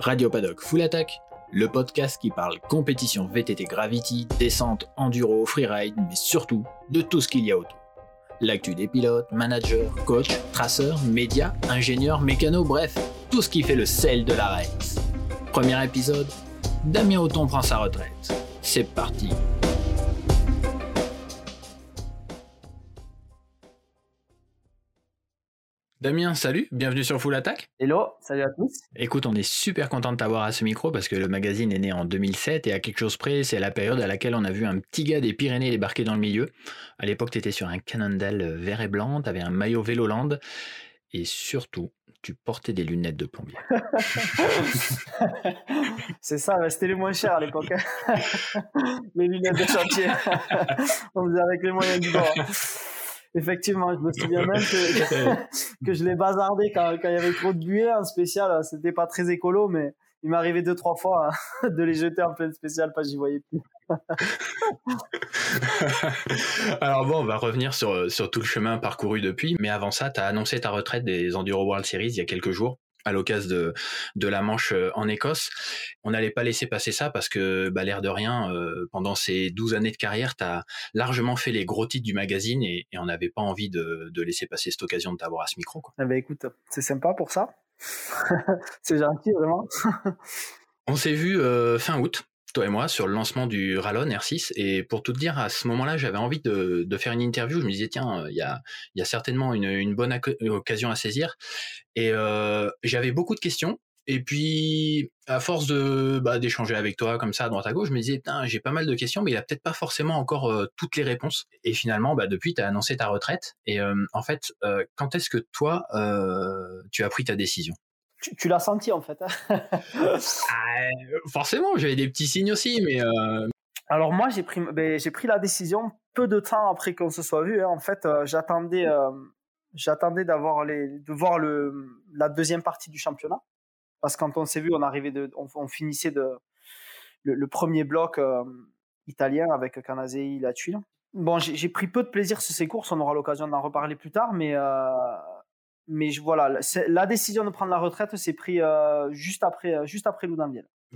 Radio Paddock Full Attack, le podcast qui parle compétition VTT Gravity, descente, enduro, freeride, mais surtout de tout ce qu'il y a autour. L'actu des pilotes, managers, coachs, traceurs, médias, ingénieurs, mécanos, bref, tout ce qui fait le sel de la race. Premier épisode, Damien Auton prend sa retraite. C'est parti Damien, salut, bienvenue sur Full Attack. Hello, salut à tous. Écoute, on est super content de t'avoir à ce micro parce que le magazine est né en 2007 et à quelque chose près, c'est la période à laquelle on a vu un petit gars des Pyrénées débarquer dans le milieu. À l'époque, tu étais sur un Cannondale vert et blanc, tu avais un maillot Véloland et surtout, tu portais des lunettes de plombier. c'est ça, c'était les moins chers à l'époque. Les lunettes de chantier. on faisait avec les moyens du bord effectivement, je me souviens même que, que je l'ai bazardé quand, quand il y avait trop de buée en spécial. C'était pas très écolo, mais il m'est arrivé deux, trois fois hein, de les jeter en pleine spécial parce que j'y voyais plus. Alors bon, on va revenir sur, sur tout le chemin parcouru depuis, mais avant ça, tu as annoncé ta retraite des Enduro World Series il y a quelques jours à l'occasion de, de la Manche euh, en Écosse. On n'allait pas laisser passer ça parce que, bah, l'air de rien, euh, pendant ces 12 années de carrière, tu as largement fait les gros titres du magazine et, on n'avait pas envie de, de, laisser passer cette occasion de t'avoir à ce micro. Quoi. Eh ben, écoute, c'est sympa pour ça. c'est gentil, vraiment. on s'est vu euh, fin août toi et moi, sur le lancement du Rallon R6. Et pour tout te dire, à ce moment-là, j'avais envie de, faire une interview. Je me disais, tiens, il y a, certainement une, bonne occasion à saisir. Et euh, j'avais beaucoup de questions. Et puis, à force de bah, d'échanger avec toi comme ça à droite à gauche, je me disais, j'ai pas mal de questions, mais il a peut-être pas forcément encore euh, toutes les réponses. Et finalement, bah, depuis, tu as annoncé ta retraite. Et euh, en fait, euh, quand est-ce que toi, tu as pris ta décision? Tu, l'as senti en fait. Hein. Ah, forcément, j'avais des petits signes aussi, mais. Euh, Alors moi, j'ai pris, ben, j'ai pris la décision peu de temps après qu'on se soit vu. Hein. En fait, euh, j'attendais, euh, j'attendais d'avoir les, de voir le, la deuxième partie du championnat, parce que quand on s'est vu, on arrivait de, on, finissait de le, premier bloc italien avec Canazei, la tuile. Bon, j'ai pris peu de plaisir sur ces courses. On aura l'occasion d'en reparler plus tard, mais mais voilà, la décision de prendre la retraite s'est prise euh, juste après, euh, juste après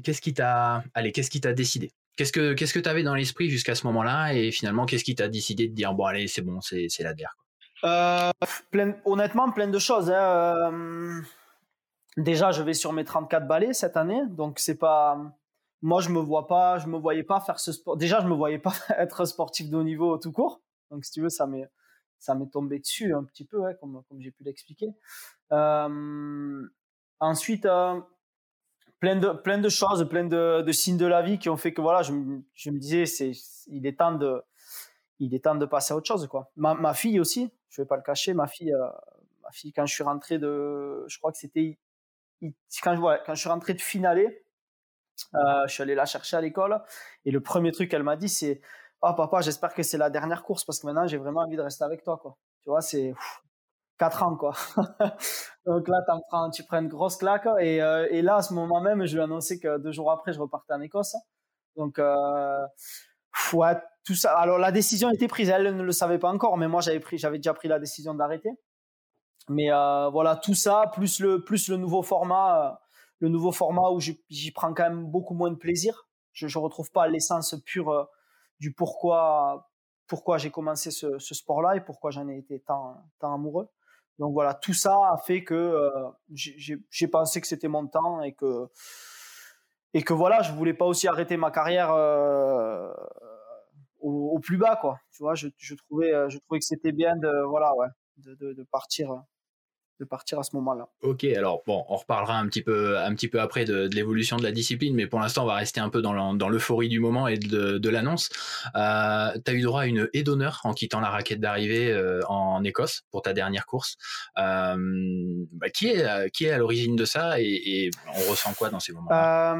Qu'est-ce qui t'a, allez, qu'est-ce qui t'a décidé? Qu'est-ce que, qu'est-ce que t'avais dans l'esprit jusqu'à ce moment-là et finalement, qu'est-ce qui t'a décidé de dire bon allez, c'est bon, c'est, c'est la DER euh, Honnêtement, plein de choses. Hein. Déjà, je vais sur mes 34 balais cette année, donc c'est pas. Moi, je me vois pas, je me voyais pas faire ce sport. Déjà, je me voyais pas être sportif de haut niveau tout court. Donc, si tu veux, ça m'est ça m'est tombé dessus un petit peu, comme, comme j'ai pu l'expliquer. Euh, ensuite, euh, plein, de, plein de choses, plein de, signes de la vie qui ont fait que voilà, je, me disais, c'est, il est temps de, passer à autre chose. Ma, fille aussi, je vais pas le cacher, ma fille, euh, ma fille, quand je suis rentré de, je crois que c'était, quand je, suis rentré de finale, je suis allé la chercher à l'école et le premier truc qu'elle m'a dit, c'est oh papa, j'espère que c'est la dernière course parce que maintenant j'ai vraiment envie de rester avec toi, quoi. Tu vois, c'est 4 ans, quoi. Donc là, prends, tu prends une grosse claque. Et, euh, et, là, à ce moment même, je lui ai annoncé que deux jours après, je repartais en Écosse. Donc, euh, tout ça. Alors, la décision était prise. Elle ne le savait pas encore, mais moi, j'avais pris, j'avais déjà pris la décision d'arrêter. Mais euh, voilà, tout ça, plus le, plus le nouveau format, euh, le nouveau format où j'y prends quand même beaucoup moins de plaisir. Je ne retrouve pas l'essence pure du pourquoi, pourquoi j'ai commencé ce, sport-là et pourquoi j'en ai été tant, tant amoureux. Donc voilà, tout ça a fait que euh, j'ai pensé que c'était mon temps et que et que voilà, je voulais pas aussi arrêter ma carrière euh, au, plus bas quoi. Tu vois, je, trouvais je trouvais que c'était bien de voilà ouais de, de partir de partir à ce moment-là. Ok, alors bon, on reparlera un petit peu, un petit peu après de, l'évolution de la discipline, mais pour l'instant, on va rester un peu dans l'euphorie du moment et de, l'annonce. Euh, tu as eu droit à une haie d'honneur en quittant la raquette d'arrivée euh, en Écosse pour ta dernière course. Euh, bah, qui est, qui est à l'origine de ça et, on ressent quoi dans ces moments-là?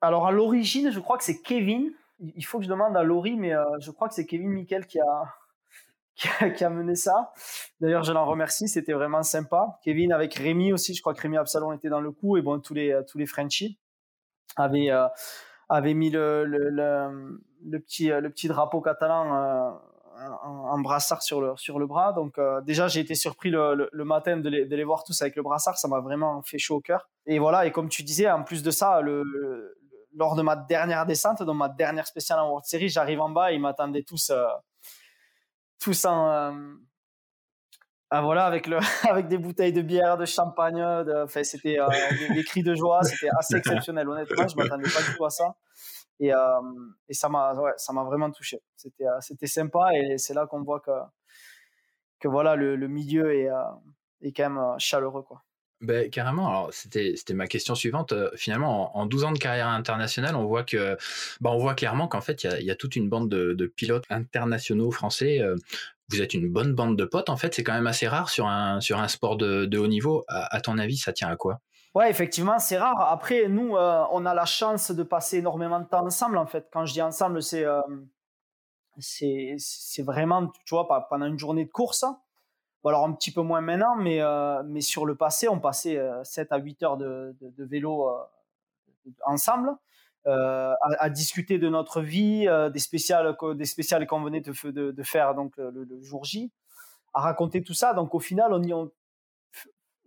Alors à l'origine, je crois que c'est Kevin. Il faut que je demande à Laurie, mais je crois que c'est Kevin Miquel qui a, qui a, mené ça. D'ailleurs, je l'en remercie, c'était vraiment sympa. Kevin avec Rémi aussi, je crois que Rémi Absalon était dans le coup et bon tous les tous les Frenchies avaient euh, avaient mis le, le, le, petit le petit drapeau catalan euh, un, brassard sur le, sur le bras. Donc euh, déjà, j'ai été surpris le, le, matin de les, de les, voir tous avec le brassard. Ça m'a vraiment fait chaud au cœur. Et voilà, et comme tu disais, en plus de ça, le, lors de ma dernière descente, dans ma dernière spéciale en World Series, j'arrive en bas et ils m'attendaient tous, euh, tous en... Euh, ah, voilà, avec, le, avec des bouteilles de bière, de champagne, de, c'était des, cris de joie, c'était assez exceptionnel. Honnêtement, je m'attendais pas du tout à ça. Et, euh, et ça m'a ouais, ça m'a vraiment touché. C'était euh, c'était sympa et c'est là qu'on voit que que voilà le, le milieu est, euh, est quand même chaleureux quoi. Ben, carrément. C'était, ma question suivante. finalement, en, 12 ans de carrière internationale, on voit que, ben, on voit clairement qu'en fait, il y a, toute une bande de, de pilotes internationaux français. vous êtes une bonne bande de potes. En fait, c'est quand même assez rare sur un, sur un sport de, de haut niveau. À, ton avis, ça tient à quoi? Ouais, effectivement, c'est rare. Après, nous, on a la chance de passer énormément de temps ensemble, en fait. Quand je dis ensemble, c'est c'est vraiment, tu vois, pendant une journée de course. Bon, alors un petit peu moins maintenant, mais, euh, mais sur le passé, on passait 7 à 8 heures de, vélo ensemble. À, discuter de notre vie, des spéciales, des spéciales qu'on venait de, faire donc le, jour J, à raconter tout ça. Donc au final,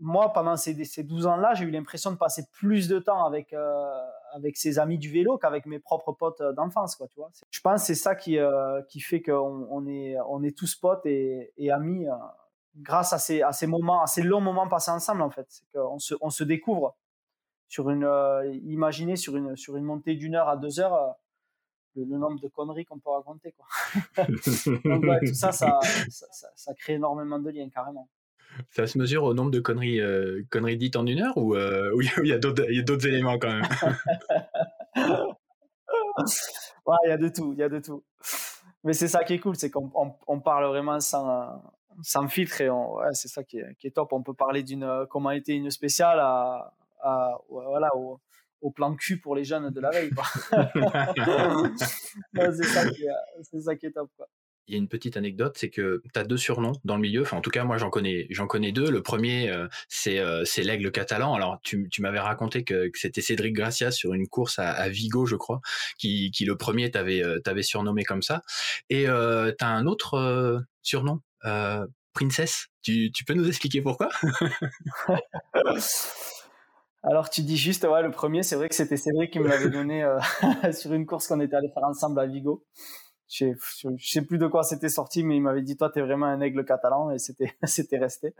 moi, pendant ces, ces 12 ans-là, j'ai eu l'impression de passer plus de temps avec, euh, avec ses amis du vélo qu'avec mes propres potes euh, d'enfance, quoi, tu vois. Je pense c'est ça qui, euh, qui fait qu'on on est, on est tous potes et amis grâce à ces, à ces moments, à ces longs moments passés ensemble, en fait. C'est qu'on se, on se découvre sur une, imaginez sur une, sur une montée d'une heure à deux heures, le, nombre de conneries qu'on peut raconter, quoi. Donc, tout ça ça, ça, ça crée énormément de liens, carrément. Ça se mesure au nombre de conneries, euh, conneries dites en une heure ou euh, il y a d'autres éléments quand même? Ouais, il y a de tout, il y a de tout. Mais c'est ça qui est cool, c'est qu'on on, parle vraiment sans, sans filtre et ouais, c'est ça qui est, qui est, top. On peut parler d'une comment a été une spéciale à, à voilà au, au, plan cul pour les jeunes de la veille. c'est ça, ça, qui est top. Quoi il y a une petite anecdote, c'est que tu as deux surnoms dans le milieu. Enfin, en tout cas, moi, j'en connais, j'en connais deux. Le premier, euh, c'est euh, c'est l'aigle catalan. Alors, tu, tu m'avais raconté que, que c'était Cédric Gracia sur une course à, à Vigo, je crois, qui, qui le premier t'avait euh, t'avait surnommé comme ça. Et euh, tu as un autre surnom, Princess. Tu, peux nous expliquer pourquoi? Alors tu dis juste, ouais, le premier, c'est vrai que c'était Cédric qui me l'avait donné sur une course qu'on était allé faire ensemble à Vigo je, je sais plus de quoi c'était sorti, mais il m'avait dit toi t'es vraiment un aigle catalan et c'était resté.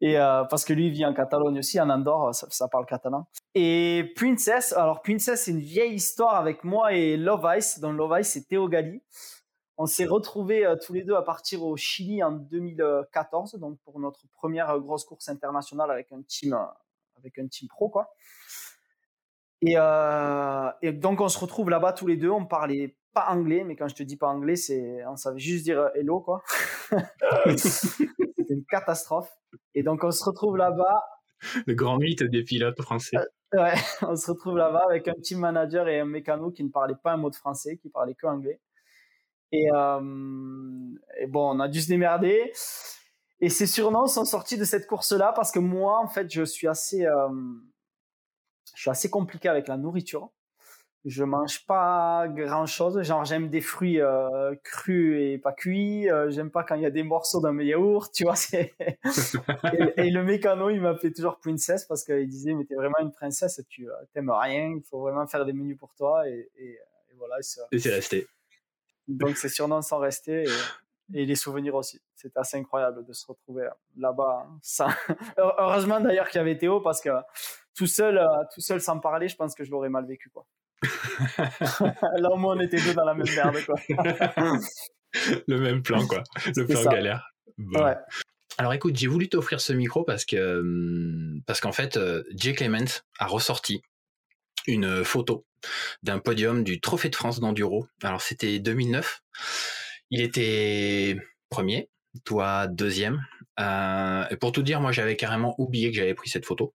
Et euh, parce que lui il vit en Catalogne aussi, en Andorre, ça, parle catalan. Et Princess, alors Princess c'est une vieille histoire avec moi et Love Ice. Dans Love Ice c'est Théo Gali. On s'est retrouvés euh, tous les deux à partir au Chili en 2014, donc pour notre première grosse course internationale avec un team euh, avec un team pro quoi. Et, euh, et donc on se retrouve là-bas tous les deux, on parlait pas anglais, mais quand je te dis pas anglais, c'est, on savait juste dire euh, hello, quoi. C'était une catastrophe. Et donc, on se retrouve là-bas. Le grand mythe des pilotes français. Euh, ouais, on se retrouve là-bas avec un team manager et un mécano qui ne parlait pas un mot de français, qui parlait que anglais. Et, euh, et bon, on a dû se démerder. Et ces surnoms sont sortis de cette course-là parce que moi, en fait, je suis assez, je suis assez compliqué avec la nourriture je mange pas grand chose. Genre, j'aime des fruits euh, crus et pas cuits. Euh, j'aime pas quand il y a des morceaux dans mes yaourts, tu vois. et, et, le mécano, il m'appelait toujours princesse parce qu'il disait, mais t'es vraiment une princesse, tu euh, t'aimes rien, il faut vraiment faire des menus pour toi. Et, et, voilà. Et c'est resté. Donc, ces surnoms sont restés et, les souvenirs aussi. C'était assez incroyable de se retrouver là-bas. Hein, Heureusement d'ailleurs qu'il y avait Théo parce que tout seul, tout seul sans parler, je pense que je l'aurais mal vécu, quoi. Là, au moins, on était deux dans la même merde, quoi. le même plan, quoi. Le plan galère. Ouais. Alors écoute, j'ai voulu t'offrir ce micro parce que hum, parce qu'en fait, Jay Clement a ressorti une photo d'un podium du Trophée de France d'enduro. Alors c'était 2009. Il était premier, toi deuxième. Euh, et pour tout dire, moi j'avais carrément oublié que j'avais pris cette photo.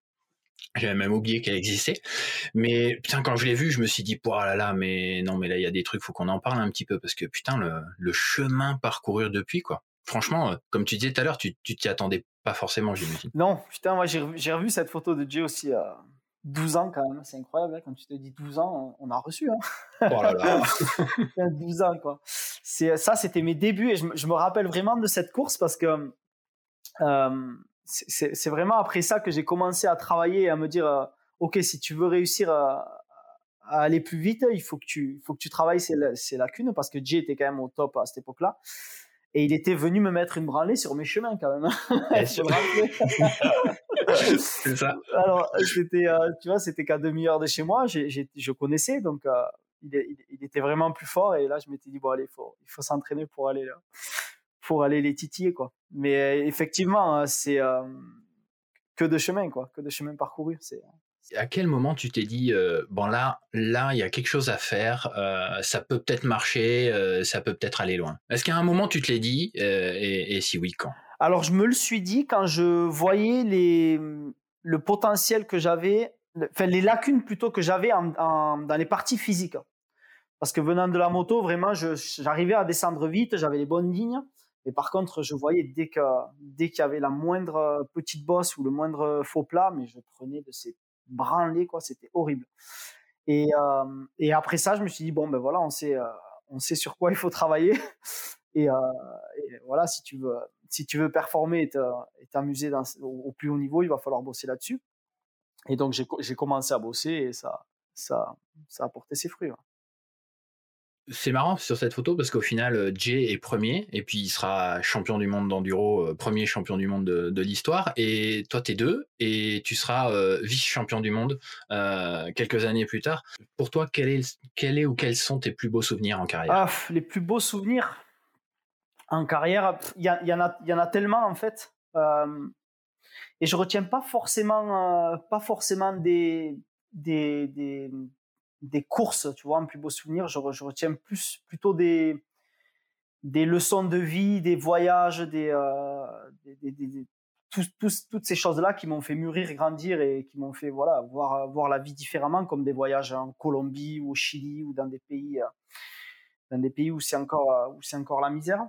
J'avais même oublié qu'elle existait. Mais putain, quand je l'ai vue, je me suis dit, oh là là, mais non, mais là, il y a des trucs, faut qu'on en parle un petit peu parce que putain, le, chemin parcouru depuis, quoi. Franchement, euh, comme tu disais tout à l'heure, tu t'y attendais pas forcément, j'imagine. Non, putain, moi, j'ai revu cette photo de Jay aussi. Euh, 12 ans quand même, c'est incroyable. Hein, quand tu te dis 12 ans, on, a reçu. Hein. Oh là là. 12 ans quoi. C'est ça, c'était mes débuts et je, me rappelle vraiment de cette course parce que euh, c'est vraiment après ça que j'ai commencé à travailler et à me dire, euh, ok, si tu veux réussir à, aller plus vite, il faut que tu, faut que tu travailles ces, ces lacunes parce que Jay était quand même au top à cette époque-là. Et il était venu me mettre une branlée sur mes chemins quand même. c'est ça. Alors, c'était, euh, tu vois, c'était qu'à demi-heure de chez moi, je connaissais, donc euh, il, il, était vraiment plus fort. Et là, je m'étais dit, bon, allez, faut, il faut s'entraîner pour aller, pour aller les titiller, quoi. Mais euh, effectivement, c'est que de chemin, quoi, que de chemin parcouru. C'est, à quel moment tu t'es dit euh, bon là là il y a quelque chose à faire euh, ça peut peut-être marcher euh, ça peut peut-être aller loin? Est-ce qu'à un moment tu te l'es dit et, si oui quand? Alors je me le suis dit quand je voyais les le potentiel que j'avais enfin les lacunes plutôt que j'avais dans les parties physiques parce que venant de la moto vraiment j'arrivais à descendre vite j'avais les bonnes lignes mais par contre, je voyais dès que dès qu'il y avait la moindre petite bosse ou le moindre faux plat, mais je prenais de ces branlé, quoi. C'était horrible. Et, euh, et après ça, je me suis dit, bon, ben voilà, on sait, euh, on sait sur quoi il faut travailler. Et, euh, et, voilà, si tu veux, si tu veux performer et t'amuser au, plus haut niveau, il va falloir bosser là-dessus. Et donc, j'ai commencé à bosser et ça, ça, ça a porté ses fruits. C'est marrant sur cette photo parce qu'au final, euh, Jay est premier et puis il sera champion du monde d'enduro, euh, premier champion du monde de, l'histoire. Et toi, t'es deux et tu seras euh, vice-champion du monde quelques années plus tard. Pour toi, quel est, quel est ou quels sont tes plus beaux souvenirs en carrière? Ah, Les plus beaux souvenirs? En carrière, il y, en a, en tellement en fait. et je retiens pas forcément, pas forcément des, des, des des courses, tu vois, un plus beau souvenir, je, retiens plus plutôt des des leçons de vie, des voyages, des, euh, toutes ces choses-là qui m'ont fait mûrir, grandir et qui m'ont fait voilà voir voir la vie différemment, comme des voyages en Colombie ou au Chili ou dans des pays euh, dans des pays où c'est encore euh, où c'est encore la misère.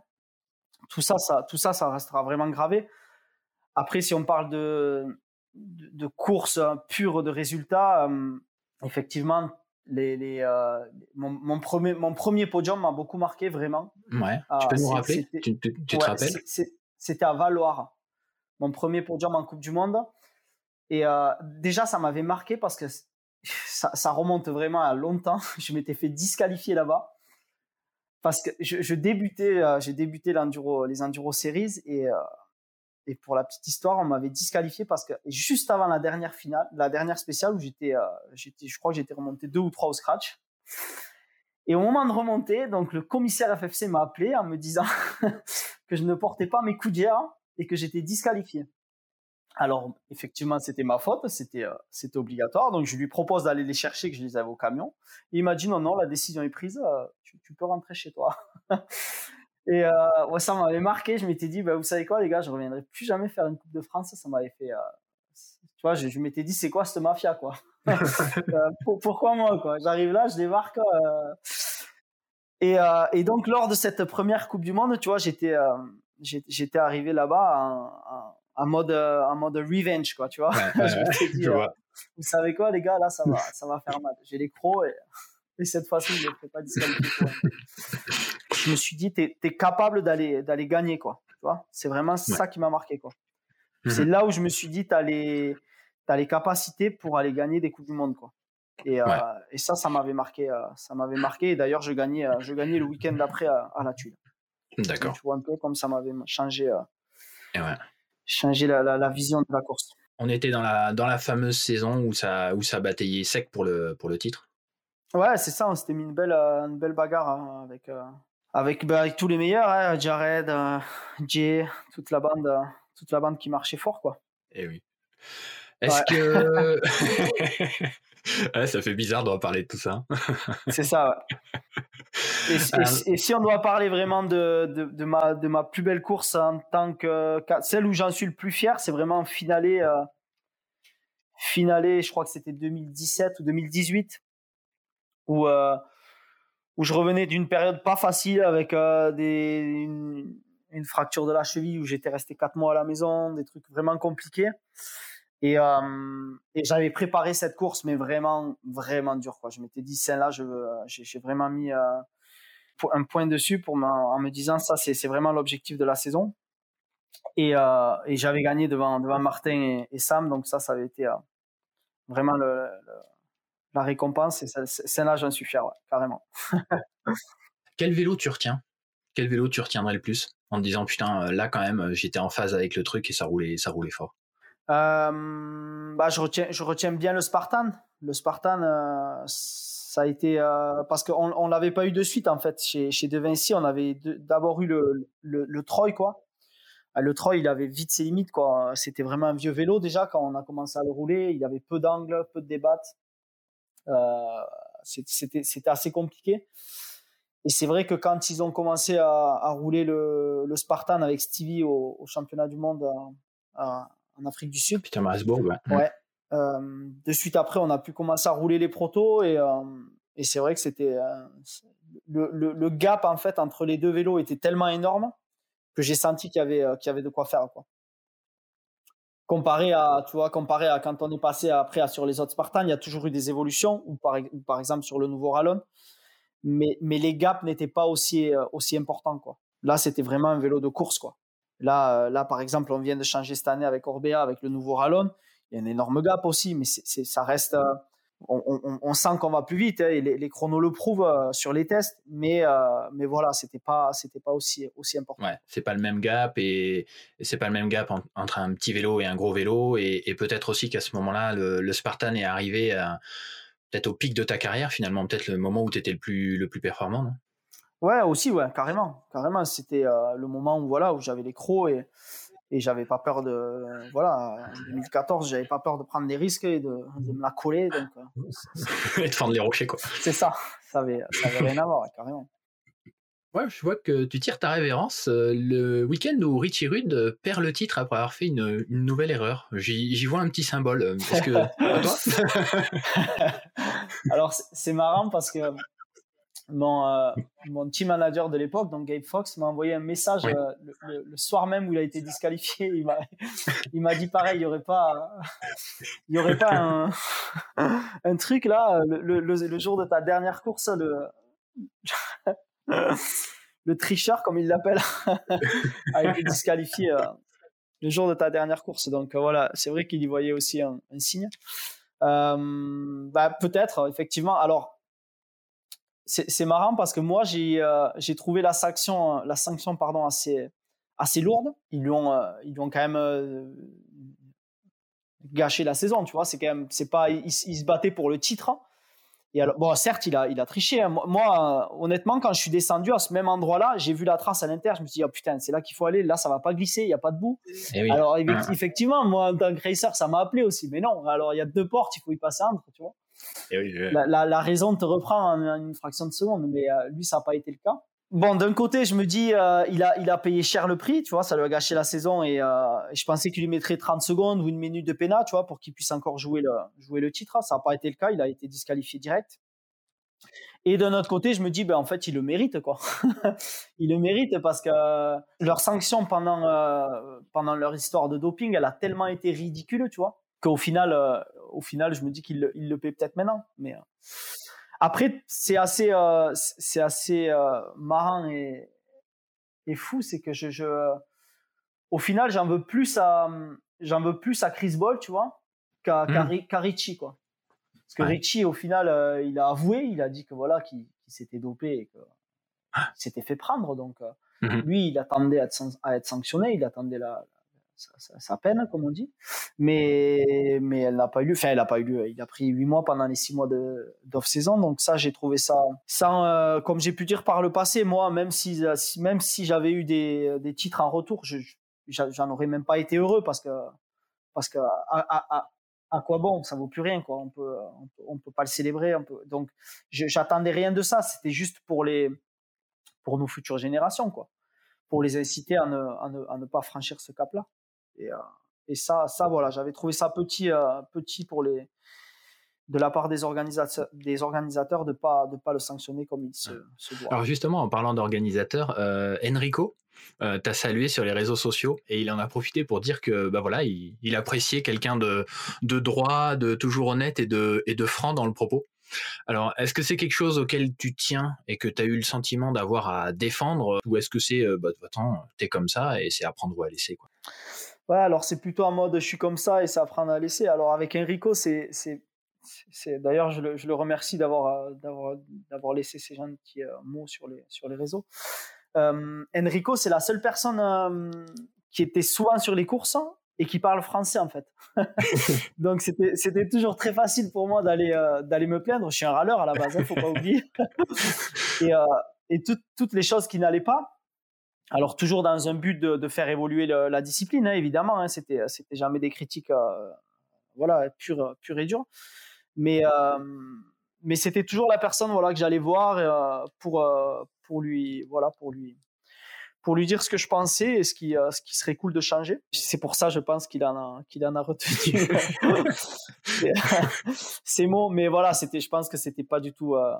Tout ça, ça tout ça, ça restera vraiment gravé. Après, si on parle de de, de courses pures de résultats, effectivement, les, les euh, mon, mon, premier mon premier podium m'a beaucoup marqué vraiment. Ouais. Tu peux nous ah, rappeler? Tu, tu, tu te rappelles? C'était à Valoir, mon premier podium en Coupe du Monde. Et euh, déjà, ça m'avait marqué parce que ça, ça, remonte vraiment à longtemps. Je m'étais fait disqualifier là-bas parce que je, débutais, euh, j'ai débuté les enduro series et euh, et pour la petite histoire, on m'avait disqualifié parce que juste avant la dernière finale, la dernière spéciale où j'étais, euh, je crois que j'étais remonté deux ou trois au scratch. Et au moment de remonter, donc le commissaire FFC m'a appelé en me disant que je ne portais pas mes coups et que j'étais disqualifié. Alors effectivement, c'était ma faute, c'était euh, c'était obligatoire. Donc je lui propose d'aller les chercher, que je les avais au camion. Et il m'a dit non non, la décision est prise, euh, tu, peux rentrer chez toi. Et euh, ça m'avait marqué. Je m'étais dit, bah, vous savez quoi, les gars, je reviendrai plus jamais faire une Coupe de France. Ça m'avait fait. Tu vois, je, m'étais dit, c'est quoi cette mafia, quoi? Pourquoi moi, quoi? J'arrive là, je débarque. Et, et, donc, lors de cette première Coupe du Monde, tu vois, j'étais j'étais arrivé là-bas en, mode en mode revenge, quoi, tu vois. Ouais, je dit, vous savez quoi, les gars, là, ça va, ça va faire mal. J'ai les crocs et, et cette fois-ci, je ne fais pas disqualifier je me suis dit, tu es, capable d'aller d'aller gagner, quoi. Tu vois C'est vraiment ça qui m'a marqué, quoi. Mhm. C'est là où je me suis dit, tu as les, as les capacités pour aller gagner des Coupes du Monde, quoi. Et, euh, et ça, ça m'avait marqué. Euh, ça m'avait marqué. Et d'ailleurs, je gagnais, euh, je gagnais le week-end d'après à, la Tuile. D'accord. Tu vois un peu comme ça m'avait changé, changé la, la, vision de la course. On était dans la, dans la fameuse saison où ça, où ça bataillait sec pour le, pour le titre. Ouais, c'est ça. On s'était mis une belle, une belle bagarre hein, avec, avec, bah, avec tous les meilleurs, hein, Jared, euh, Jay, toute la bande, euh, toute la bande qui marchait fort, quoi. Eh oui. Est-ce que ça fait bizarre de parler de tout ça. C'est ça. Ouais. Et, et, si on doit parler vraiment de, de, de, ma, de ma plus belle course en tant que celle où j'en suis le plus fier, c'est vraiment finalé, euh, finalé. Je crois que c'était 2017 ou 2018 où euh, où je revenais d'une période pas facile avec euh, des, une, fracture de la cheville où j'étais resté quatre mois à la maison, des trucs vraiment compliqués. Et, j'avais préparé cette course, mais vraiment, vraiment dur. Je m'étais dit, celle-là, j'ai vraiment mis un point dessus en me disant, ça, c'est vraiment l'objectif de la saison. Et, et j'avais gagné devant, Martin et, Sam, donc ça, ça avait été vraiment la récompense. Et celle-là, j'en suis fier, carrément. Quel vélo tu retiens? Quel vélo tu retiendrais le plus en te disant putain là quand même j'étais en phase avec le truc et ça roulait ça roulait fort? Euh, bah je retiens je retiens bien le Spartan. Le Spartan euh, ça a été euh, parce qu'on on l'avait pas eu de suite en fait chez chez De Vinci on avait d'abord eu le, le, Troy quoi. Ah, le Troy il avait vite ses limites quoi. C'était vraiment un vieux vélo déjà quand on a commencé à le rouler. Il avait peu d'angles, peu de débat. c'était c'était assez compliqué. Et c'est vrai que quand ils ont commencé à, rouler le, le, Spartan avec Stevie au, championnat du monde en Afrique du Sud. Peter Marisbourg, ouais. ouais euh, de suite après, on a pu commencer à rouler les protos et, euh, et c'est vrai que c'était euh, le, le, gap en fait entre les deux vélos était tellement énorme que j'ai senti qu'il y avait qu'il y avait de quoi faire quoi. Comparé à tu vois comparé à quand on est passé après à, sur les autres Spartans, il y a toujours eu des évolutions ou par, par exemple sur le nouveau Rallon mais, mais les gaps n'étaient pas aussi, aussi importants. Quoi. Là, c'était vraiment un vélo de course. Quoi. Là, euh, là, par exemple, on vient de changer cette année avec Orbea, avec le nouveau Rallon. Il y a un énorme gap aussi, mais ça reste. Euh, on, sent qu'on va plus vite hein, et les, chronos le prouvent sur les tests, mais, mais voilà, c'était pas, c'était pas aussi, aussi important. Ouais, c'est pas le même gap et, c'est pas le même gap entre un petit vélo et un gros vélo et, peut-être aussi qu'à ce moment-là, le, Spartan est arrivé peut-être au pic de ta carrière finalement, peut-être le moment où tu étais le plus, le plus performant, Ouais, aussi, ouais, carrément. Carrément, c'était euh, le moment où, voilà, où j'avais les crocs et, et j'avais pas peur de. Voilà, en 2014, j'avais pas peur de prendre des risques et de, de me la coller. Donc, euh, et de fendre les rochers, quoi. C'est ça, ça avait, ça avait rien à voir, carrément. Ouais, je vois que tu tires ta révérence euh, le week-end où Richie Rude perd le titre après avoir fait une, une nouvelle erreur. J'y vois un petit symbole. Parce que, toi Alors, c'est marrant parce que mon, euh, mon team manager de l'époque, donc Gabe Fox, m'a envoyé un message euh, le, soir même où il a été disqualifié. Il m'a dit pareil, il n'y aurait pas, il y aurait pas un, un truc là, le, le, jour de ta dernière course, le le tricheur, comme il l'appelle, a été disqualifié euh, le jour de ta dernière course. Donc voilà, c'est vrai qu'il y voyait aussi un, signe. Euh, bah, peut-être, effectivement. Alors, c'est marrant parce que moi, j'ai trouvé la sanction, la sanction pardon, assez, assez lourde. Ils lui ont, ils ont quand même gâché la saison, tu vois. C'est quand même, c'est pas, ils, se battaient pour le titre. Et alors, bon, certes, il a, il a triché. Hein. Moi, honnêtement, quand je suis descendu à ce même endroit-là, j'ai vu la trace à l'intérieur. Je me suis dit, oh, putain, c'est là qu'il faut aller. Là, ça va pas glisser. Il n'y a pas de bout. Eh alors, ah. effectivement, moi, en tant que racer, ça m'a appelé aussi. Mais non, alors, il y a deux portes. Il faut y passer entre, tu vois. La, raison te reprend en, une fraction de seconde. Mais euh, lui, ça n'a pas été le cas. Bon, d'un côté, je me dis, euh, il, a, il a payé cher le prix, tu vois, ça lui a gâché la saison et, euh, je pensais qu'il lui mettrait 30 secondes ou une minute de pénat, tu vois, pour qu'il puisse encore jouer le, jouer le titre. Ça n'a pas été le cas, il a été disqualifié direct. Et d'un autre côté, je me dis, ben, en fait, il le mérite, quoi. il le mérite parce que leur sanction pendant, euh, pendant leur histoire de doping, elle a tellement été ridicule, tu vois, qu'au final, euh, au final, je me dis qu'il il le paie peut-être maintenant. Mais euh, après, c'est assez, c'est assez marrant et, et fou, c'est que je, je, au final, j'en veux plus à, j'en veux plus à Chris Ball, tu vois, qu'à mmh. Richie, quoi. Parce que Richie, au final, euh, il a avoué, il a dit que voilà, qu'il s'était dopé et qu'il ah. s'était fait prendre. Donc, euh, mmh lui, il attendait à être, sanctionné, il attendait la, sa, peine, comme on dit. Mais, mais elle n'a pas eu lieu. Enfin, elle n'a pas eu lieu. Il a pris huit mois pendant les six mois d'off-saison. Donc, ça, j'ai trouvé ça. Euh, comme j'ai pu dire par le passé, moi, même si, même si j'avais eu des, des titres en retour, j'en aurais même pas été heureux parce que, parce que à, quoi bon? Ça vaut plus rien. On peut, on peut, pas le célébrer. On peut... Donc, j'attendais rien de ça. C'était juste pour les, pour nos futures générations, quoi. Pour les inciter à ne, à ne, pas franchir ce cap-là. Et, euh, et ça, ça, voilà, j'avais trouvé ça petit, euh, petit pour les, de la part des organisateurs, des organisateurs de pas de pas le sanctionner comme il se, doit. Alors justement, en parlant d'organisateurs, euh, Enrico, euh, t'a salué sur les réseaux sociaux et il en a profité pour dire que bah voilà, il, il appréciait quelqu'un de, de droit, de toujours honnête et de, et de franc dans le propos. Alors, est-ce que c'est quelque chose auquel tu tiens et que tu as eu le sentiment d'avoir à défendre ou est-ce que c'est, bah, attends, t'es comme ça et c'est à prendre ou à laisser quoi? Ouais, alors c'est plutôt en mode je suis comme ça et à prendre à laisser. Alors avec Enrico, c'est, c'est, c'est, d'ailleurs je le, je le remercie d'avoir, euh, d'avoir, d'avoir laissé ces gentils euh, mots sur les, sur les réseaux. Euh, Enrico, c'est la seule personne euh, qui était souvent sur les courses et qui parle français en fait. Donc c'était c'était toujours très facile pour moi d'aller euh, d'aller me plaindre. Je suis un râleur à la base, hein, faut pas oublier. et euh, et tout, toutes les choses qui n'allaient pas. Alors toujours dans un but de, faire évoluer la discipline, hein, évidemment. Hein, c'était c'était jamais des critiques, euh, voilà, pure pure et dure. Mais mais c'était toujours la personne voilà que j'allais voir pour pour lui voilà pour lui pour lui dire ce que je pensais et ce qui, euh, ce qui serait cool de changer. C'est pour ça, je pense qu'il en a, qu'il en a retenu ces mots. Mais voilà, c'était, je pense que c'était pas du tout. Euh,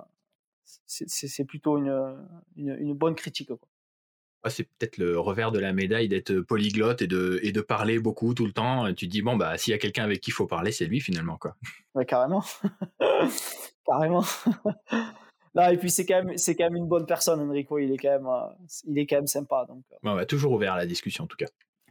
c'est plutôt une, une, bonne critique. C'est peut-être le revers de la médaille d'être polyglotte et de, et de parler beaucoup tout le temps. Tu te dis, bon, bah, s'il y a quelqu'un avec qui il faut parler, c'est lui finalement. Quoi. Ouais, carrément. carrément et puis c'est quand même c'est quand même une bonne personne Enrico il est quand même euh, il est quand même sympa donc euh. ouais, toujours ouvert à la discussion en tout cas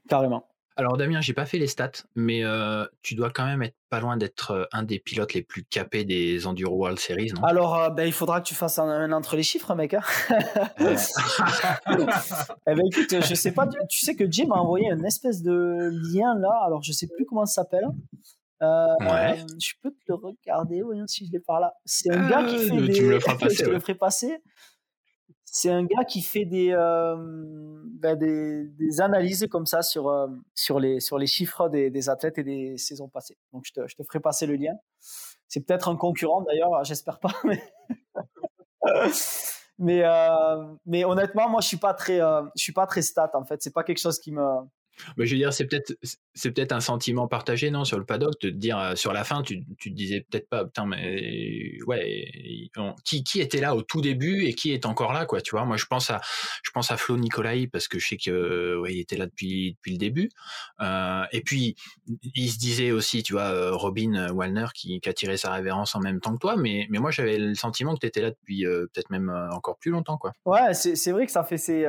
carrément alors Damien j'ai pas fait les stats mais euh, tu dois quand même être pas loin d'être un des pilotes les plus capés des Enduro World Series non? Alors ben, il faudra que tu fasses un, entre les chiffres mec hein eh ben écoute je sais pas tu sais que Jim m'a envoyé une espèce de lien là alors je sais plus comment ça s'appelle euh, ouais. Je peux te le regarder, voyons si je l'ai par là. C'est un gars qui fait des. Tu me le feras passer. je te le ferai passer. C'est un gars qui fait des, euh, ben des, analyses comme ça sur, euh, sur, les, sur les chiffres des, des, athlètes et des saisons passées. Donc je te, je te ferai passer le lien. C'est peut-être un concurrent d'ailleurs, j'espère pas. Mais, mais, mais, honnêtement, moi je suis pas très, je suis pas très stat en fait. C'est pas quelque chose qui me, mais je veux dire, c'est peut-être c'est peut-être un sentiment partagé, non, sur le paddock, de te dire euh, sur la fin, tu, tu te disais peut-être pas, putain, mais ouais, qui, qui était là au tout début et qui est encore là, quoi, tu vois? Moi, je pense à je pense à Flo Nicolai parce que je sais que ouais, il était là depuis depuis le début. Euh, et puis il se disait aussi, tu vois, euh, Robin Wallner qui, qui, a tiré sa révérence en même temps que toi, mais mais moi j'avais le sentiment que tu étais là depuis euh, peut-être même encore plus longtemps, quoi. Ouais, c'est vrai que ça fait ces,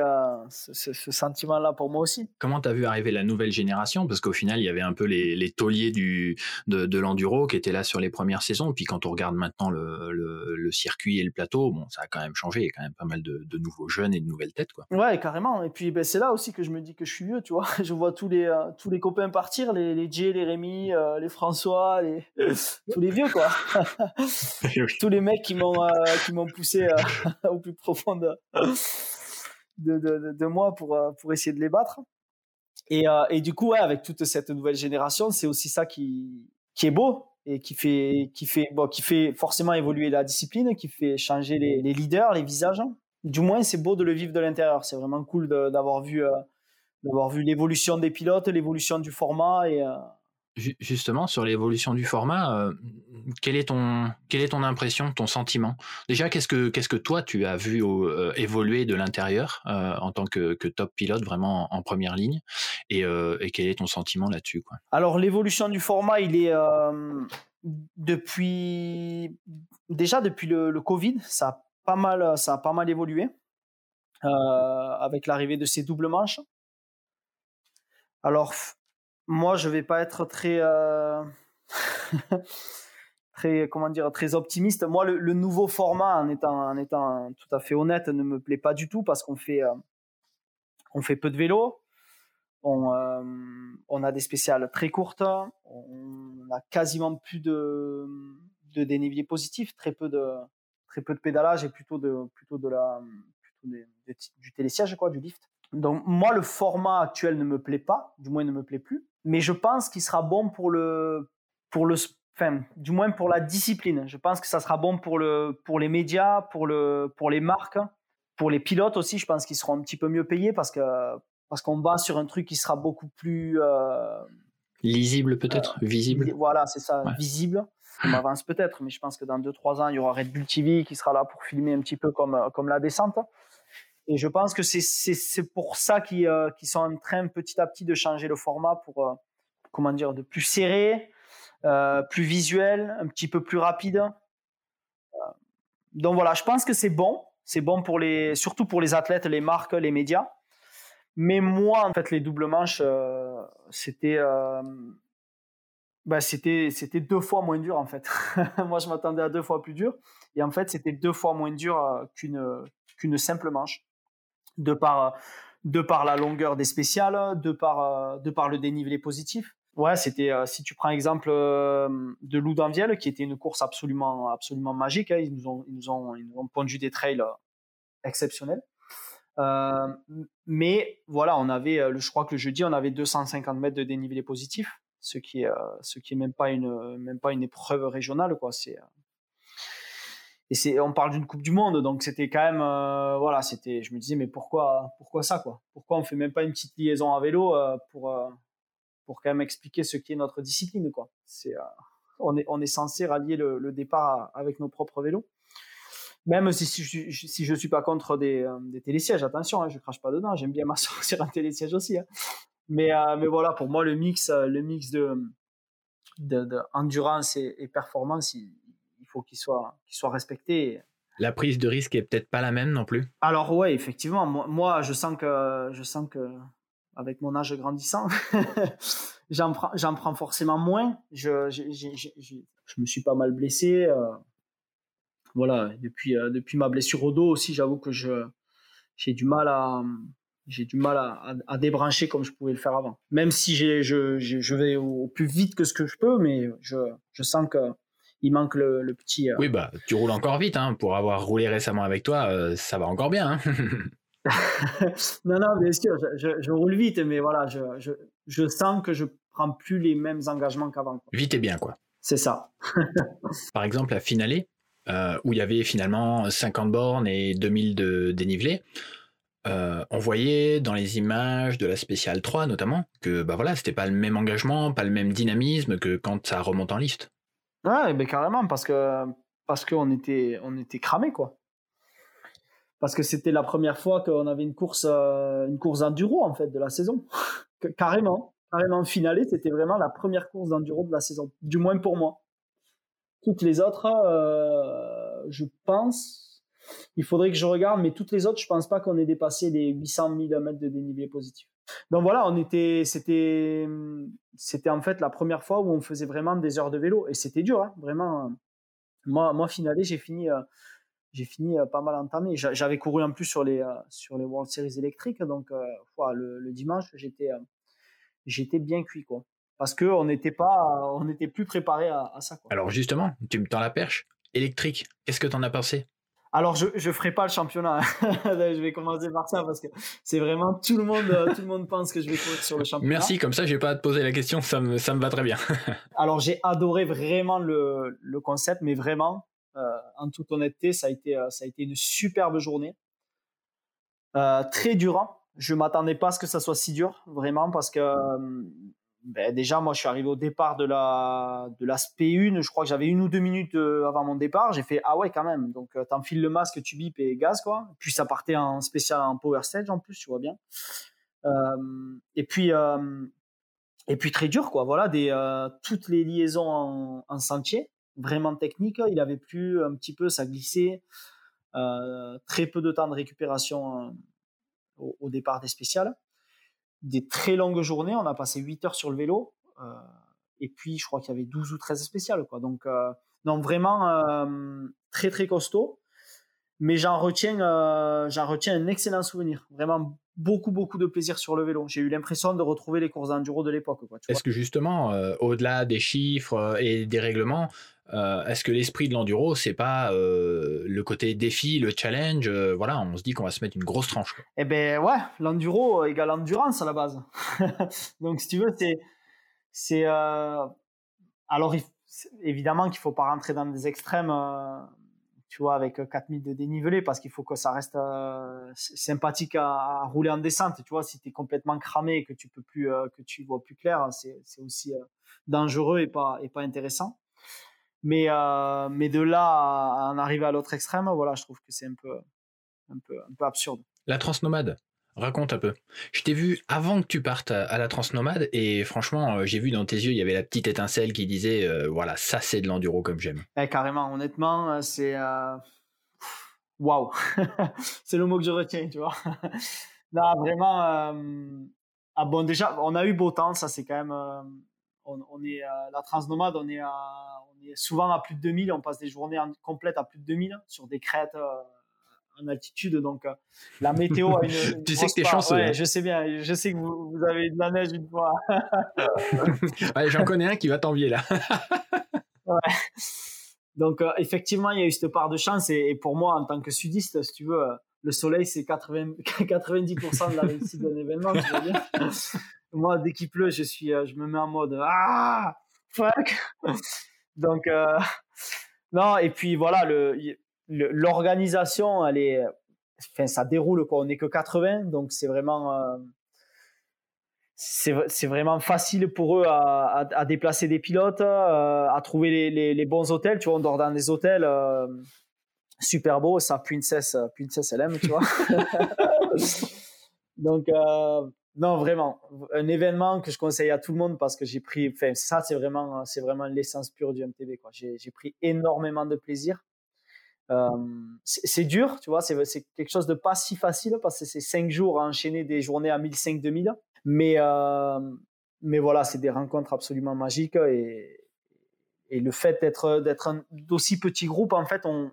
ce, ce sentiment-là pour moi aussi. Comment t'as vu arriver la nouvelle génération? Parce qu'au final, il y avait un peu les, les tauliers du, de, de l'enduro qui étaient là sur les premières saisons. Puis quand on regarde maintenant le, le, le, circuit et le plateau, bon, ça a quand même changé. Il y a quand même pas mal de, de nouveaux jeunes et de nouvelles têtes. Quoi. Ouais, carrément. Et puis ben, c'est là aussi que je me dis que je suis vieux, tu vois. Je vois tous les, euh, tous les copains partir, les, les Jay, les Rémi, euh, les François, les... tous les vieux, quoi. tous les mecs qui m'ont, euh, qui m'ont poussé au plus profond de, de, de, de, moi pour, pour essayer de les battre. Et, euh, et du coup, ouais, avec toute cette nouvelle génération, c'est aussi ça qui, est beau et qui fait, qui fait, bon, qui fait forcément évoluer la discipline, qui fait changer les, leaders, les visages. Du moins, c'est beau de le vivre de l'intérieur. C'est vraiment cool d'avoir vu, euh, vu l'évolution des pilotes, l'évolution du format et, euh, Justement, sur l'évolution du format, euh, quelle, est ton, quelle est ton impression, ton sentiment? Déjà, qu'est-ce que, qu'est-ce que toi, tu as vu euh, évoluer de l'intérieur euh, en tant que, que, top pilote, vraiment en, première ligne? Et, quel est ton sentiment là-dessus Alors, l'évolution du format, il est depuis. Déjà, depuis le, le, Covid, ça a pas mal, ça a pas mal évolué avec l'arrivée de ces doubles manches. Alors, moi, je vais pas être très, euh... très, comment dire, très optimiste. Moi, le, nouveau format, en étant, en étant tout à fait honnête, ne me plaît pas du tout parce qu'on fait, euh, on fait peu de vélo. On, euh, on a des spéciales très courtes. On a quasiment plus de, de dénivelé positif, très peu de, très peu de pédalage et plutôt de, plutôt de la, plutôt du télésiège, quoi, du lift. Donc moi, le format actuel ne me plaît pas, du moins ne me plaît plus mais je pense qu'il sera bon pour le, pour le, enfin, du moins pour la discipline. Je pense que ça sera bon pour le, pour les médias, pour le, pour les marques, pour les pilotes aussi. Je pense qu'ils seront un petit peu mieux payés parce que, parce qu'on va sur un truc qui sera beaucoup plus euh, lisible peut-être, euh, visible. Voilà, c'est ça, visible. On avance peut-être, mais je pense que dans 2-3 ans, il y aura Red Bull TV qui sera là pour filmer un petit peu comme, comme la descente. Et je pense que c'est pour ça qu'ils sont en train petit à petit de changer le format pour, comment dire, de plus serré, plus visuel, un petit peu plus rapide. donc voilà, je pense que c'est bon. C'est bon pour les, surtout pour les athlètes, les marques, les médias. Mais moi, en fait, les doubles manches, c'était bah, c'était deux fois moins dur en fait. Moi, je m'attendais à deux fois plus dur, et en fait, c'était deux fois moins dur euh, qu'une qu'une simple manche, de par de par la longueur des spéciales, de par euh, de par le dénivelé positif. Ouais, c'était euh, si tu prends exemple de Loudanviel, qui était une course absolument absolument magique. Hein, ils nous ont ils nous ont ils nous ont pondu des trails exceptionnels. mais voilà, on avait, je crois que le jeudi, on avait 250 mètres de dénivelé positif ce qui est, euh, ce qui est même pas une, même pas une épreuve régionale, quoi. C'est, euh, et c'est, on parle d'une Coupe du Monde, donc c'était quand même, euh, voilà, c'était, je me disais, mais pourquoi, pourquoi ça, quoi? Pourquoi on fait même pas une petite liaison à vélo pour, pour quand même expliquer ce qui est notre discipline, quoi? C'est, on est, on est censé rallier le, départ avec nos propres vélos. Même si, si, si je suis pas contre des, des télésièges, attention, hein, je crache pas dedans, j'aime bien m'asseoir sur un télésiège aussi. Hein. Mais, euh, mais voilà, pour moi, le mix, euh, le mix de, de, endurance et, performance, il, faut qu'il soit, qu'il soit respecté. La prise de risque est peut-être pas la même non plus. Alors ouais, effectivement, moi, je sens que je sens que avec mon âge grandissant, j'en prends j'en prends forcément moins. Je, je, je, je, me suis pas mal blessé. Euh, voilà, depuis depuis ma blessure au dos aussi, j'avoue que je j'ai du mal à j'ai du mal à, à, débrancher comme je pouvais le faire avant. Même si j'ai, je, je, vais au, plus vite que ce que je peux, mais je, je sens que il manque le, le petit. Euh, oui, bah, tu roules encore vite, hein. Pour avoir roulé récemment avec toi, euh, ça va encore bien. Hein. non, non, bien sûr, je, je, roule vite, mais voilà, je, je, je sens que je prends plus les mêmes engagements qu'avant. Vite et bien, quoi. C'est ça. Par exemple, la finale, euh, où il y avait finalement 50 bornes et 2000 de dénivelé. Euh, on voyait dans les images de la spéciale 3 notamment que bah voilà, c'était pas le même engagement, pas le même dynamisme que quand ça remonte en liste. Ouais, ben carrément parce que parce qu'on était on était cramé quoi. Parce que c'était la première fois qu'on avait une course euh, une course enduro en fait de la saison. carrément, carrément finale, c'était vraiment la première course d'enduro de la saison, du moins pour moi. Toutes les autres euh, je pense il faudrait que je regarde, mais toutes les autres, je pense pas qu'on ait dépassé les 800 000 mètres de dénivelé positif. Donc voilà, on était, c'était, c'était en fait la première fois où on faisait vraiment des heures de vélo et c'était dur, hein, vraiment. Moi, moi, finalé, j'ai fini, euh, j'ai fini euh, pas mal entamé. J'avais couru en plus sur les, euh, sur les World Series électriques, donc le, dimanche, j'étais, j'étais bien cuit, quoi. Parce que on n'était pas, on n'était plus préparé à, ça. Alors justement, tu me tends la perche électrique. Qu'est-ce que tu en as pensé? Alors, je ne ferai pas le championnat. je vais commencer par ça parce que c'est vraiment tout le monde, euh, tout le monde pense que je vais courir sur le championnat. Merci, comme ça, je vais pas à te poser la question. Ça me, ça me va très bien. Alors, j'ai adoré vraiment le, le, concept, mais vraiment, euh, en toute honnêteté, ça a été, euh, ça a été une superbe journée. très durant. Je m'attendais pas à ce que ça soit si dur, vraiment, parce que ben déjà, moi, je suis arrivé au départ de la de la SP1. Je crois que j'avais une ou deux minutes euh, avant mon départ. J'ai fait ah ouais quand même. Donc euh, t'enfiles le masque, tu bipes et gaz quoi. Puis ça partait en spécial en power stage en plus, tu vois bien. Euh, et puis euh, et puis très dur quoi. Voilà des euh, toutes les liaisons en, en, sentier, vraiment technique. Il avait plus un petit peu, ça glissait. très peu de temps de récupération au, au, départ des spéciales des très longues journées. On a passé 8 heures sur le vélo. Euh, et puis, je crois qu'il y avait 12 ou 13 spéciales. Quoi. Donc, euh, non, vraiment euh, très, très costaud. Mais j'en retiens, j'en retiens un excellent souvenir. Vraiment beaucoup, beaucoup de plaisir sur le vélo. J'ai eu l'impression de retrouver les courses d'enduro de l'époque. Est-ce que justement, au-delà des chiffres et des règlements, euh, est-ce que l'esprit de l'enduro, c'est pas euh, le côté défi, le challenge euh, Voilà, on se dit qu'on va se mettre une grosse tranche. Eh ben ouais, l'enduro égale endurance à la base. Donc si tu veux, c'est c'est alors évidemment qu'il faut pas rentrer dans des extrêmes, tu vois, avec 4000 de dénivelé parce qu'il faut que ça reste sympathique à, rouler en descente. Tu vois, si tu es complètement cramé et que tu peux plus, vois plus clair, c'est aussi dangereux et pas et pas intéressant. Mais, euh, mais de là à en arriver à l'autre extrême, voilà, je trouve que c'est un peu, un, peu, un peu absurde. La transnomade, raconte un peu. Je t'ai vu avant que tu partes à, la transnomade et franchement, euh, j'ai vu dans tes yeux, il y avait la petite étincelle qui disait euh, voilà, ça c'est de l'enduro comme j'aime. Eh, carrément, honnêtement, c'est. Waouh! c'est le mot que je retiens, tu vois. non, vraiment. Ah bon, déjà, on a eu beau temps, ça c'est quand même. On, est la transnomade, on est, on est souvent à plus de 2000, on passe des journées complètes à plus de 2000 sur des crêtes en altitude. Donc, euh, la météo a une. tu sais que t'es chanceux. Ouais, hein. je sais bien. Je sais que vous, vous, avez de la neige une fois. ouais, J'en connais un qui va t'envier là. ouais. Donc, euh, effectivement, il y a eu cette part de chance. Et, pour moi, en tant que sudiste, si tu veux, euh, le soleil, c'est 80, 90% de la réussite d'un événement. moi, dès qu'il pleut, je, suis, je me mets en mode Ah, fuck. Donc, non, et puis voilà, le, l'organisation, elle est, enfin, ça déroule. On n'est que 80, donc c'est vraiment, euh, c'est vraiment facile pour eux à, à, déplacer des pilotes, euh, à trouver les, les, les, bons hôtels. Tu vois, on dort dans des hôtels euh, super beaux. Ça, Princess, Princess, elle aime, tu vois. donc, non, vraiment, un événement que je conseille à tout le monde parce que j'ai pris, enfin, ça, c'est vraiment, c'est vraiment l'essence pure du MTB, quoi. J'ai pris énormément de plaisir. Euh, c'est dur, tu vois, c'est quelque chose de pas si facile parce que c'est cinq jours à enchaîner des journées à 1500-2000. Mais, euh, mais voilà, c'est des rencontres absolument magiques et, et le fait d'être d'être d'aussi petit groupe, en fait, on,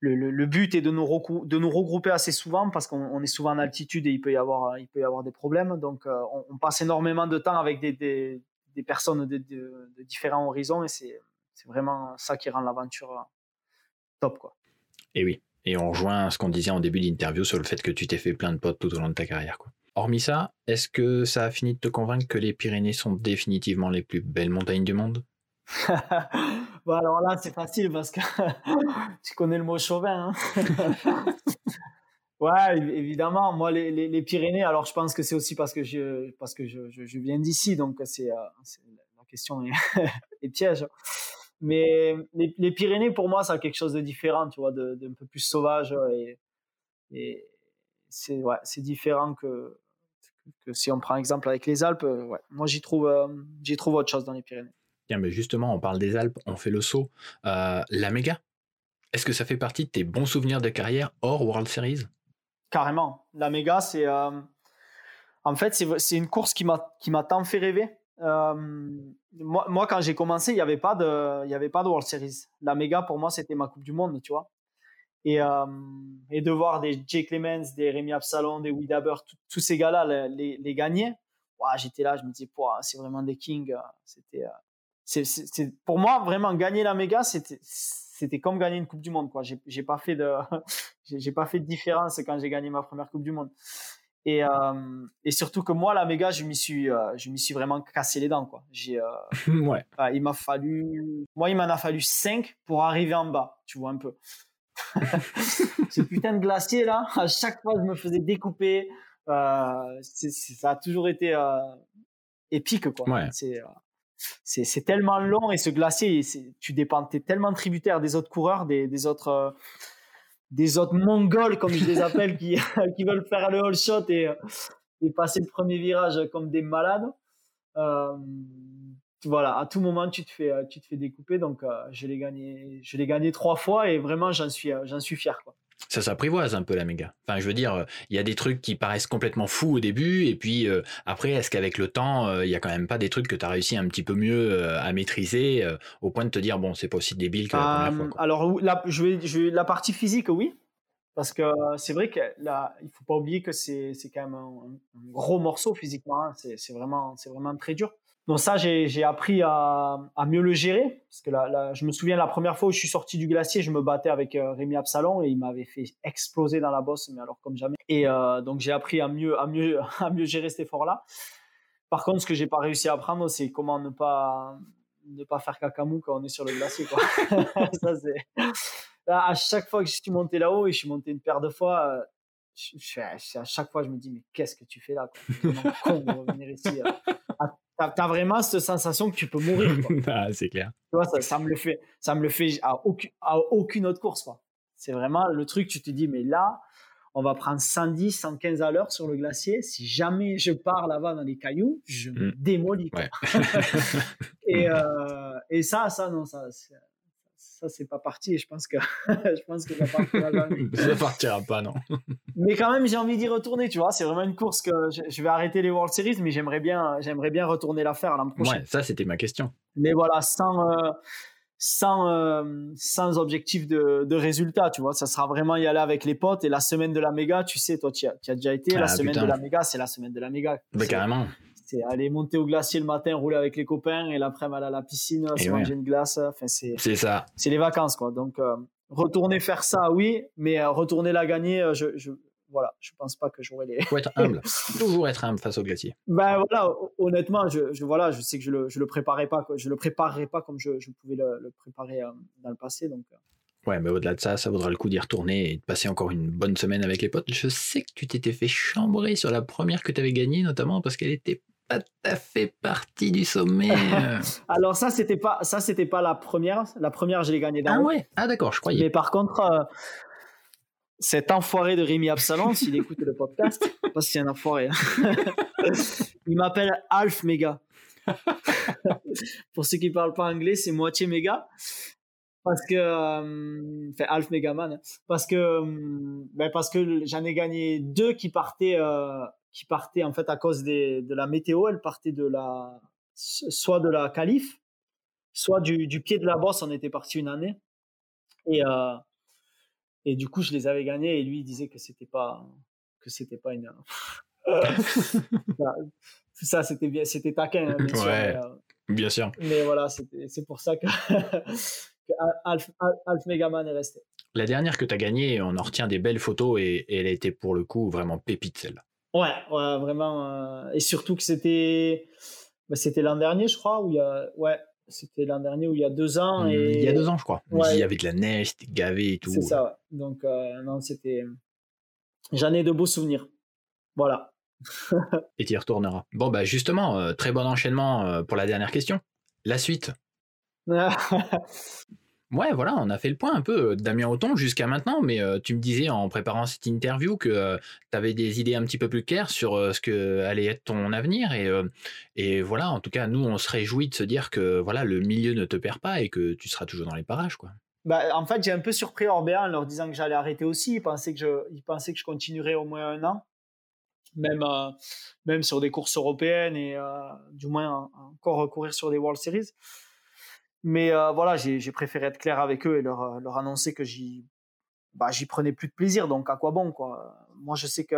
le, le, but est de nous, de nous regrouper assez souvent parce qu'on est souvent en altitude et il peut y avoir, il peut y avoir des problèmes. Donc, euh, on, passe énormément de temps avec des, des, des personnes de, de, de, différents horizons et c'est vraiment ça qui rend l'aventure top, quoi. Et oui. Et on rejoint ce qu'on disait en début d'interview sur le fait que tu t'es fait plein de potes tout au long de ta carrière, quoi. Hormis ça, est-ce que ça a fini de te convaincre que les Pyrénées sont définitivement les plus belles montagnes du monde? Bon, alors là, c'est facile parce que tu connais le mot chauvin. Hein ouais, évidemment. Moi, les, les, Pyrénées, alors je pense que c'est aussi parce que je, parce que je, je, viens d'ici, donc c'est, euh, la question est, est piège. Mais les, Pyrénées, pour moi, ça quelque chose de différent, tu vois, d'un peu plus sauvage. Et, et c'est ouais, différent que, que, si on prend exemple avec les Alpes. Ouais, moi, j'y trouve, euh, j'y trouve autre chose dans les Pyrénées. Tiens, mais justement, on parle des Alpes, on fait le saut. Euh, la méga, est-ce que ça fait partie de tes bons souvenirs de carrière hors World Series? Carrément. La méga, c'est. Euh, en fait, c'est une course qui m'a tant fait rêver. Euh, moi, moi, quand j'ai commencé, il n'y avait, pas de, avait pas de World Series. La méga, pour moi, c'était ma Coupe du Monde, tu vois. Et, et de voir des Jay Clemens, des Rémi Absalon, des Widaber, tous ces gars-là les, gagner, j'étais là, je me disais, c'est vraiment des kings. C'était, c'est, pour moi, vraiment, gagner la méga, c'était, c'était comme gagner une Coupe du Monde. Quoi. J'ai, j'ai, pas fait de, j'ai pas fait de différence quand j'ai gagné ma première Coupe du Monde. Et, euh, et surtout que moi, la méga, je m'y suis, euh, je m'y suis vraiment cassé les dents, quoi. J'ai, euh, ouais. il m'a fallu, moi, il m'en a fallu 5 pour arriver en bas, tu vois un peu. Ce putain de glacier là, à chaque fois, je me faisais découper. c'est, ça a toujours été épique, quoi. Ouais. C'est, c'est, tellement long et ce glacier, tu dépends, t'es tellement tributaire des autres coureurs, des, autres des autres mongols, comme je les appelle, qui, qui veulent faire le all shot et, et passer le premier virage comme des malades. Euh, voilà, à tout moment, tu te fais, tu te fais découper. Donc, euh, je l'ai gagné, je l'ai gagné trois fois et vraiment, j'en suis, j'en suis fier. Ça s'apprivoise un peu la méga. Enfin, je veux dire, il y a des trucs qui paraissent complètement fous au début, et puis euh, après, est-ce qu'avec le temps, euh, il y a quand même pas des trucs que tu as réussi un petit peu mieux euh, à maîtriser, au point de te dire, bon, c'est pas aussi débile que la première fois. Alors, la, je vais, je vais, la partie physique, oui, parce que c'est vrai que là, il faut pas oublier que c'est quand même un, gros morceau physiquement, hein. c'est vraiment, vraiment très dur. Donc ça, j'ai appris à, mieux le gérer. Parce que là, je me souviens la première fois où je suis sorti du glacier, je me battais avec euh, Rémi Absalon et il m'avait fait exploser dans la bosse, mais alors comme jamais. Et euh, donc j'ai appris à mieux, à, mieux, à mieux gérer cet effort-là. Par contre, ce que j'ai pas réussi à apprendre, c'est comment ne pas, ne pas faire cacamou quand on est sur le glacier. Quoi. à chaque fois que je suis monté là-haut, et je suis monté une paire de fois, euh, à chaque fois, je me dis, mais qu'est-ce que tu fais là quoi? Con de revenir ici T'as as vraiment cette sensation que tu peux mourir. ah, c'est clair. Tu vois, ça, ça, me le fait, ça me le fait à aucune, à aucune autre course. C'est vraiment le truc, tu te dis, mais là, on va prendre 110, 115 à l'heure sur le glacier. Si jamais je pars là-bas dans les cailloux, je me mm. démolis. et, euh, et ça, ça, non, ça, ça c'est pas parti. Et je pense que je pense que ça partira jamais. ça partira pas, non. mais quand même, j'ai envie d'y retourner. Tu vois, c'est vraiment une course que je, vais arrêter les World Series, mais j'aimerais bien, j'aimerais bien retourner la faire l'an prochain. Ouais, ça c'était ma question. Mais voilà, sans. Euh, sans, euh, sans objectif de, de, résultat, tu vois. Ça sera vraiment y aller avec les potes. Et la semaine de la méga, tu sais, toi, tu as, as, déjà été. la ah, semaine de la méga, c'est la semaine de la méga. Mais carrément. C'est aller monter au glacier le matin, rouler avec les copains, et l'après-midi aller à la piscine, se manger une glace. Enfin, c'est, c'est ça. C'est les vacances, quoi. Donc, euh, retourner faire ça, oui, mais euh, retourner la gagner, je, je, voilà, je pense pas que j'aurais les. Faut être humble, toujours être humble face au glacier. Ben voilà, honnêtement, je, je, voilà, je sais que je le, je le préparais pas, je le préparerai pas comme je, je pouvais le, préparer euh, dans le passé, donc. Euh. Ouais, mais au-delà de ça, ça vaudra le coup d'y retourner et de passer encore une bonne semaine avec les potes. Je sais que tu t'étais fait chambrer sur la première que tu avais gagnée, notamment parce qu'elle était pas tout à fait partie du sommet. Alors ça, c'était pas, ça c'était pas la première. La première, je l'ai gagnée Ah ouais? Ah d'accord, je croyais. Mais par contre, euh, cet enfoiré de Rémi Absalon, s'il écoute le podcast, parce que c'est un enfoiré. Hein. il m'appelle Alf Mega. Pour ceux qui parlent pas anglais, c'est moitié méga. Parce que, euh, enfin, Alf Megaman. Hein. Parce que, euh, ben parce que j'en ai gagné deux qui partaient, euh, qui partaient en fait à cause des, de la météo. Elles partaient de la, soit de la calife, soit du, du pied de la bosse. On était parti une année. Et, et du coup, je les avais gagnés et lui, il disait que c'était pas, que c'était pas une. ça, c'était bien, c'était taquin, hein, bien, sûr, mais, euh, bien sûr. Mais voilà, c'est pour ça que, que Alf, Alf, Megaman est resté. La dernière que tu as gagnée, on en retient des belles photos et, elle a été pour le coup vraiment pépite celle-là. Ouais, ouais, vraiment. Euh, et surtout que c'était, bah, c'était l'an dernier, je crois, où il y a, ouais, c'était l'an dernier ou il y a deux ans. Mmh, et... Il y a deux ans, je crois. il y avait de la neige, c'était gavé et tout. C'est ça, Donc, euh, non, c'était. J'en ai de beaux souvenirs. Voilà. et tu y retourneras. Bon, bah justement, euh, très bon enchaînement pour la dernière question. La suite. Ouais, voilà, on a fait le point un peu, euh, Damien Auton, jusqu'à maintenant, mais euh, tu me disais en préparant cette interview que euh, tu avais des idées un petit peu plus claires sur ce que allait être ton avenir. Et, voilà, en tout cas, nous, on se réjouit de se dire que voilà, le milieu ne te perd pas et que tu seras toujours dans les parages. Quoi. Bah, en fait, j'ai un peu surpris Orbea en leur disant que j'allais arrêter aussi. Ils pensaient que je, ils continuerais au moins un an, même, même sur des courses européennes et du moins encore recourir sur des World Series. Mais euh, voilà, j'ai préféré être clair avec eux et leur, euh, annoncer que j'y bah, prenais plus de plaisir. Donc à quoi bon quoi Moi je sais que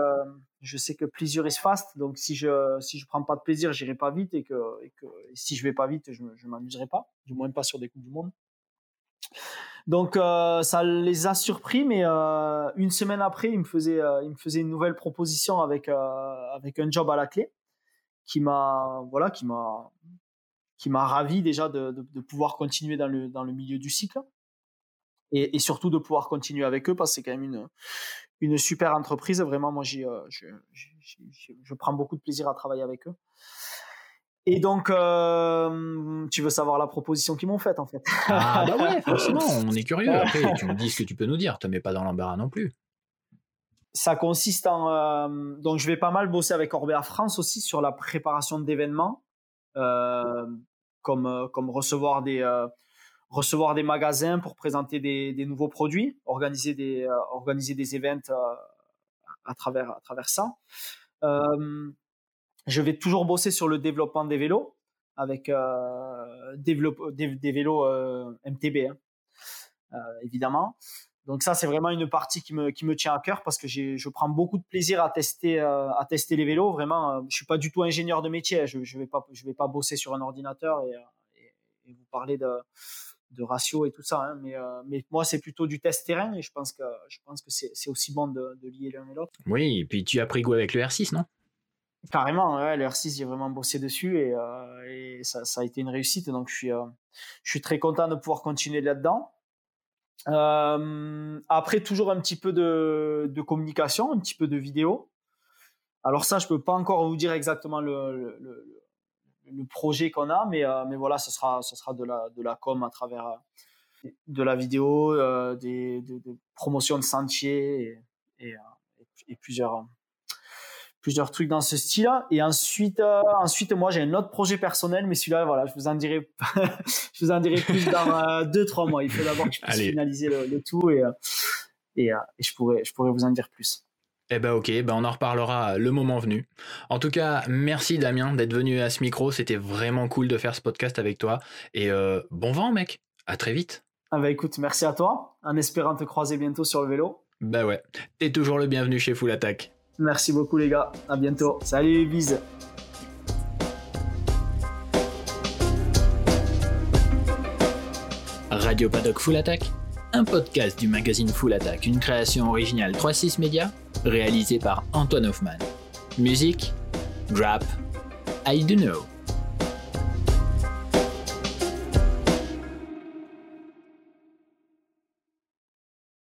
je sais que plaisir is fast. Donc si je si je prends pas de plaisir, j'irai pas vite et que si je vais pas vite, je, je m'amuserai pas. Du moins pas sur des coupes du monde. Donc euh, ça les a surpris, mais une semaine après, ils me faisaient ils me faisaient une nouvelle proposition avec avec un job à la clé qui m'a voilà qui m'a qui m'a ravi déjà de, de, pouvoir continuer dans le, dans le milieu du cycle et, et, surtout de pouvoir continuer avec eux parce que c'est quand même une, une super entreprise. Vraiment, moi, euh, je, je, je, prends beaucoup de plaisir à travailler avec eux. Et donc, euh, tu veux savoir la proposition qu'ils m'ont faite en fait Ah bah ouais, forcément, on est curieux. Après, tu me dis ce que tu peux nous dire. Te mets pas dans l'embarras non plus. Ça consiste en euh, donc je vais pas mal bosser avec Orbea France aussi sur la préparation d'événements. Euh, comme, euh, comme recevoir des euh, recevoir des magasins pour présenter des, nouveaux produits, organiser des, euh, events à, travers, à travers ça. je vais toujours bosser sur le développement des vélos avec des, des, vélos MTB, hein, évidemment. Donc ça, c'est vraiment une partie qui me, qui me tient à cœur parce que je prends beaucoup de plaisir à tester, euh, à tester les vélos. Vraiment, euh, je suis pas du tout ingénieur de métier. Je, je vais pas, je vais pas bosser sur un ordinateur et, et, vous parler de, de ratio et tout ça. Hein. Mais, euh, mais moi, c'est plutôt du test terrain et je pense que, je pense que c'est, aussi bon de, de lier l'un et l'autre. Oui, et puis tu as pris goût avec le R6, non? Carrément, ouais, le R6, j'ai vraiment bossé dessus et, et ça, ça, a été une réussite. Donc, je suis, je suis très content de pouvoir continuer là-dedans. Euh, après, toujours un petit peu de, communication, un petit peu de vidéo. Alors ça, je peux pas encore vous dire exactement le, projet qu'on a, mais, euh, mais voilà, ce sera, ce sera de la, de la com à travers euh, de la vidéo, des, de, promotions de sentiers et plusieurs plusieurs trucs dans ce style. Et ensuite, euh, ensuite moi, j'ai un autre projet personnel, mais celui-là, voilà, je vous en dirai, je vous en dirai plus dans euh, deux, trois mois. Il faut d'abord que je puisse finaliser le, tout et, euh, et, et, je pourrais, je pourrais vous en dire plus. Eh ben ok, ben on en reparlera le moment venu. En tout cas, merci Damien d'être venu à ce micro. C'était vraiment cool de faire ce podcast avec toi. Et bon vent, mec. À très vite. Ah bah écoute, merci à toi. En espérant te croiser bientôt sur le vélo. Bah ouais. T'es toujours le bienvenu chez Full Attack. Merci beaucoup les gars. À bientôt. Salut, bise. Radio Paddock Full Attack, un podcast du magazine Full Attack, une création originale 36 Média, réalisée par Antoine Hoffman. Musique, rap, I do know.